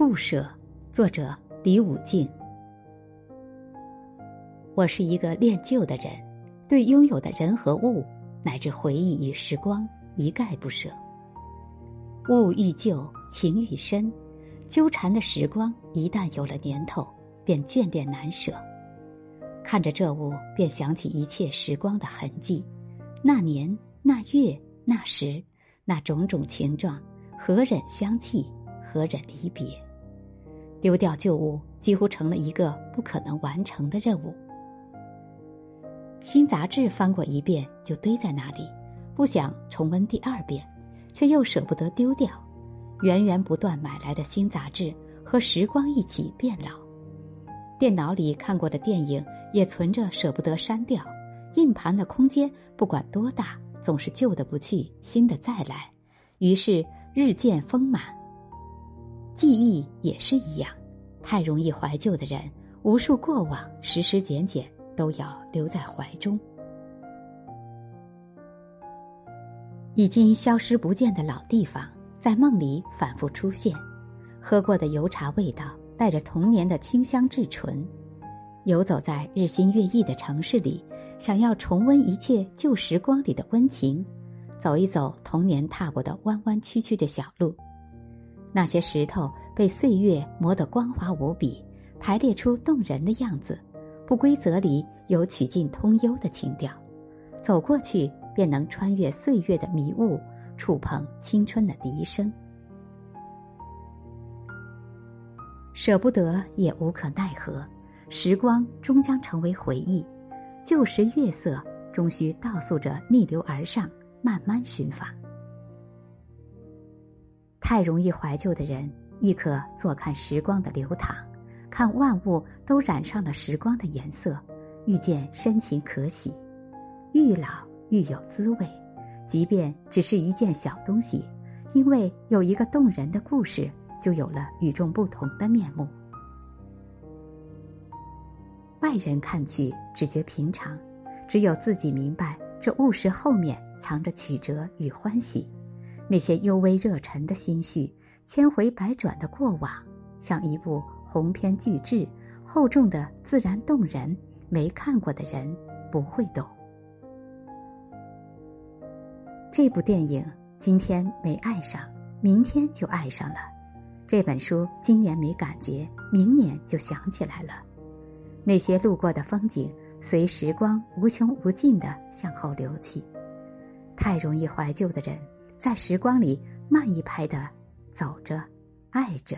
不舍，作者李武静。我是一个恋旧的人，对拥有的人和物，乃至回忆与时光，一概不舍。物欲旧，情欲深，纠缠的时光一旦有了年头，便眷恋难舍。看着这物，便想起一切时光的痕迹，那年、那月、那时、那种种情状，何忍相弃？何忍离别？丢掉旧物，几乎成了一个不可能完成的任务。新杂志翻过一遍就堆在那里，不想重温第二遍，却又舍不得丢掉。源源不断买来的新杂志和时光一起变老，电脑里看过的电影也存着舍不得删掉，硬盘的空间不管多大，总是旧的不去，新的再来，于是日渐丰满。记忆也是一样，太容易怀旧的人，无数过往时时减减都要留在怀中。已经消失不见的老地方，在梦里反复出现。喝过的油茶味道，带着童年的清香至纯。游走在日新月异的城市里，想要重温一切旧时光里的温情，走一走童年踏过的弯弯曲曲的小路。那些石头被岁月磨得光滑无比，排列出动人的样子。不规则里有曲径通幽的情调，走过去便能穿越岁月的迷雾，触碰青春的笛声。舍不得也无可奈何，时光终将成为回忆，旧时月色终需倒诉着逆流而上，慢慢寻访。太容易怀旧的人，亦可坐看时光的流淌，看万物都染上了时光的颜色，遇见深情可喜，愈老愈有滋味。即便只是一件小东西，因为有一个动人的故事，就有了与众不同的面目。外人看去只觉平常，只有自己明白，这物事后面藏着曲折与欢喜。那些幽微热忱的心绪，千回百转的过往，像一部鸿篇巨制，厚重的自然动人。没看过的人不会懂。这部电影今天没爱上，明天就爱上了；这本书今年没感觉，明年就想起来了。那些路过的风景，随时光无穷无尽的向后流去。太容易怀旧的人。在时光里慢一拍的走着，爱着。